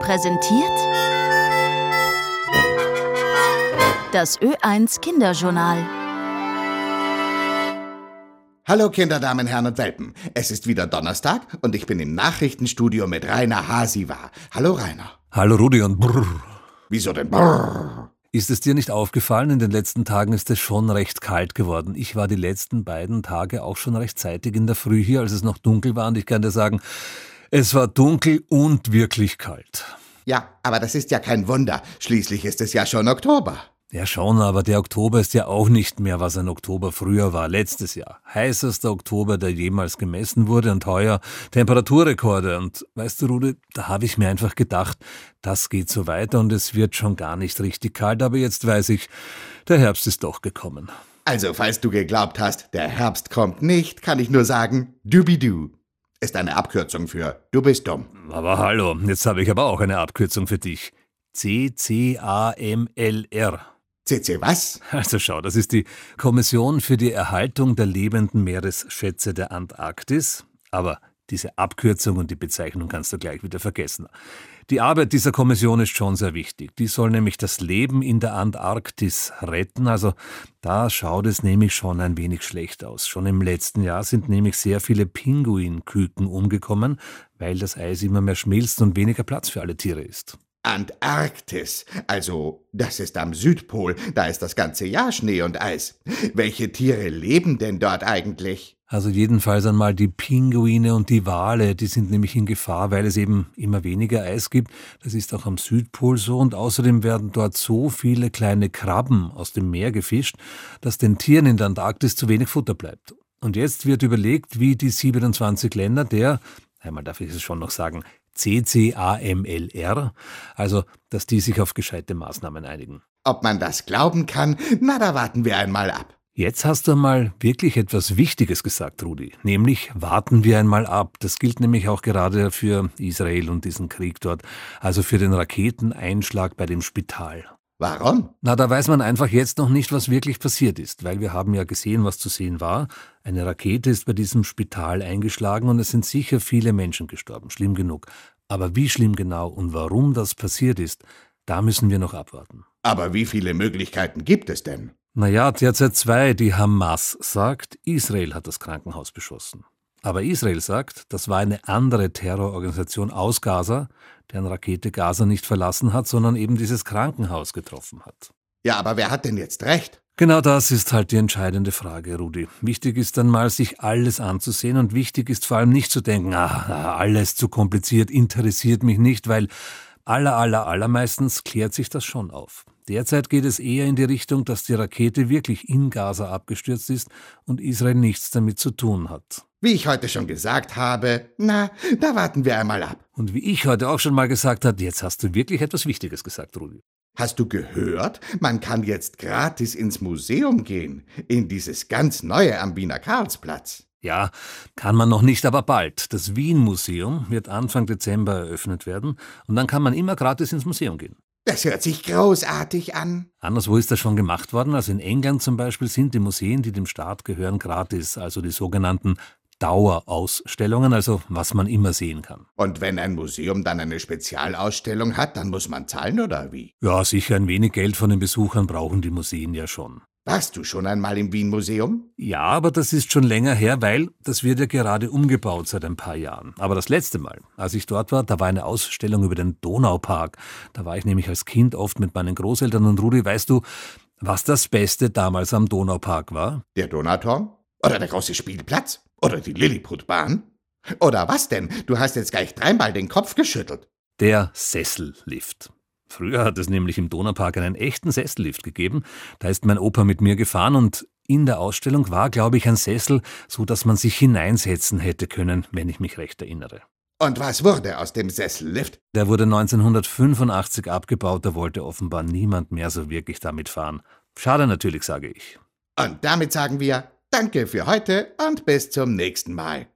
präsentiert das Ö1 Kinderjournal. Hallo Kinder, Damen, Herren und Welpen. Es ist wieder Donnerstag und ich bin im Nachrichtenstudio mit Rainer Hasiwa. Hallo Rainer. Hallo Rudi und brrr. Wieso denn? Brrr. Ist es dir nicht aufgefallen, in den letzten Tagen ist es schon recht kalt geworden. Ich war die letzten beiden Tage auch schon rechtzeitig in der Früh hier, als es noch dunkel war und ich kann dir sagen, es war dunkel und wirklich kalt. Ja, aber das ist ja kein Wunder. Schließlich ist es ja schon Oktober. Ja schon, aber der Oktober ist ja auch nicht mehr, was ein Oktober früher war, letztes Jahr. Heißester Oktober, der jemals gemessen wurde und heuer Temperaturrekorde. Und weißt du, Rudi, da habe ich mir einfach gedacht, das geht so weiter und es wird schon gar nicht richtig kalt, aber jetzt weiß ich, der Herbst ist doch gekommen. Also, falls du geglaubt hast, der Herbst kommt nicht, kann ich nur sagen, dubidu. Ist eine Abkürzung für du bist dumm. Aber hallo, jetzt habe ich aber auch eine Abkürzung für dich. C-C-A-M-L-R. CC was? Also schau, das ist die Kommission für die Erhaltung der lebenden Meeresschätze der Antarktis. Aber diese Abkürzung und die Bezeichnung kannst du gleich wieder vergessen. Die Arbeit dieser Kommission ist schon sehr wichtig. Die soll nämlich das Leben in der Antarktis retten. Also da schaut es nämlich schon ein wenig schlecht aus. Schon im letzten Jahr sind nämlich sehr viele Pinguinküken umgekommen, weil das Eis immer mehr schmilzt und weniger Platz für alle Tiere ist. Antarktis. Also, das ist am Südpol. Da ist das ganze Jahr Schnee und Eis. Welche Tiere leben denn dort eigentlich? Also jedenfalls einmal die Pinguine und die Wale, die sind nämlich in Gefahr, weil es eben immer weniger Eis gibt. Das ist auch am Südpol so und außerdem werden dort so viele kleine Krabben aus dem Meer gefischt, dass den Tieren in der Antarktis zu wenig Futter bleibt. Und jetzt wird überlegt, wie die 27 Länder der, einmal darf ich es schon noch sagen, CCAMLR, also dass die sich auf gescheite Maßnahmen einigen. Ob man das glauben kann, na, da warten wir einmal ab. Jetzt hast du einmal wirklich etwas Wichtiges gesagt, Rudi, nämlich warten wir einmal ab. Das gilt nämlich auch gerade für Israel und diesen Krieg dort, also für den Raketeneinschlag bei dem Spital. Warum? Na, da weiß man einfach jetzt noch nicht, was wirklich passiert ist, weil wir haben ja gesehen, was zu sehen war. Eine Rakete ist bei diesem Spital eingeschlagen und es sind sicher viele Menschen gestorben, schlimm genug. Aber wie schlimm genau und warum das passiert ist, da müssen wir noch abwarten. Aber wie viele Möglichkeiten gibt es denn? Naja, derzeit zwei. Die Hamas sagt, Israel hat das Krankenhaus beschossen. Aber Israel sagt, das war eine andere Terrororganisation aus Gaza, deren Rakete Gaza nicht verlassen hat, sondern eben dieses Krankenhaus getroffen hat. Ja, aber wer hat denn jetzt recht? Genau das ist halt die entscheidende Frage, Rudi. Wichtig ist dann mal, sich alles anzusehen und wichtig ist vor allem nicht zu denken, ah, alles zu kompliziert, interessiert mich nicht, weil aller, aller, allermeistens klärt sich das schon auf. Derzeit geht es eher in die Richtung, dass die Rakete wirklich in Gaza abgestürzt ist und Israel nichts damit zu tun hat. Wie ich heute schon gesagt habe, na, da warten wir einmal ab. Und wie ich heute auch schon mal gesagt habe, jetzt hast du wirklich etwas Wichtiges gesagt, Rudi. Hast du gehört? Man kann jetzt gratis ins Museum gehen, in dieses ganz neue am Wiener Karlsplatz. Ja, kann man noch nicht, aber bald. Das Wien-Museum wird Anfang Dezember eröffnet werden und dann kann man immer gratis ins Museum gehen. Das hört sich großartig an. Anderswo ist das schon gemacht worden. Also in England zum Beispiel sind die Museen, die dem Staat gehören, gratis, also die sogenannten Dauerausstellungen, also was man immer sehen kann. Und wenn ein Museum dann eine Spezialausstellung hat, dann muss man zahlen oder wie? Ja, sicher ein wenig Geld von den Besuchern brauchen die Museen ja schon. Warst du schon einmal im Wien-Museum? Ja, aber das ist schon länger her, weil das wird ja gerade umgebaut seit ein paar Jahren. Aber das letzte Mal, als ich dort war, da war eine Ausstellung über den Donaupark. Da war ich nämlich als Kind oft mit meinen Großeltern und Rudi, weißt du, was das Beste damals am Donaupark war? Der Donauturm? Oder der große Spielplatz? Oder die Lilliputbahn? Oder was denn? Du hast jetzt gleich dreimal den Kopf geschüttelt. Der Sessellift. Früher hat es nämlich im Donaupark einen echten Sessellift gegeben. Da ist mein Opa mit mir gefahren und in der Ausstellung war, glaube ich, ein Sessel, so dass man sich hineinsetzen hätte können, wenn ich mich recht erinnere. Und was wurde aus dem Sessellift? Der wurde 1985 abgebaut, da wollte offenbar niemand mehr so wirklich damit fahren. Schade natürlich, sage ich. Und damit sagen wir Danke für heute und bis zum nächsten Mal.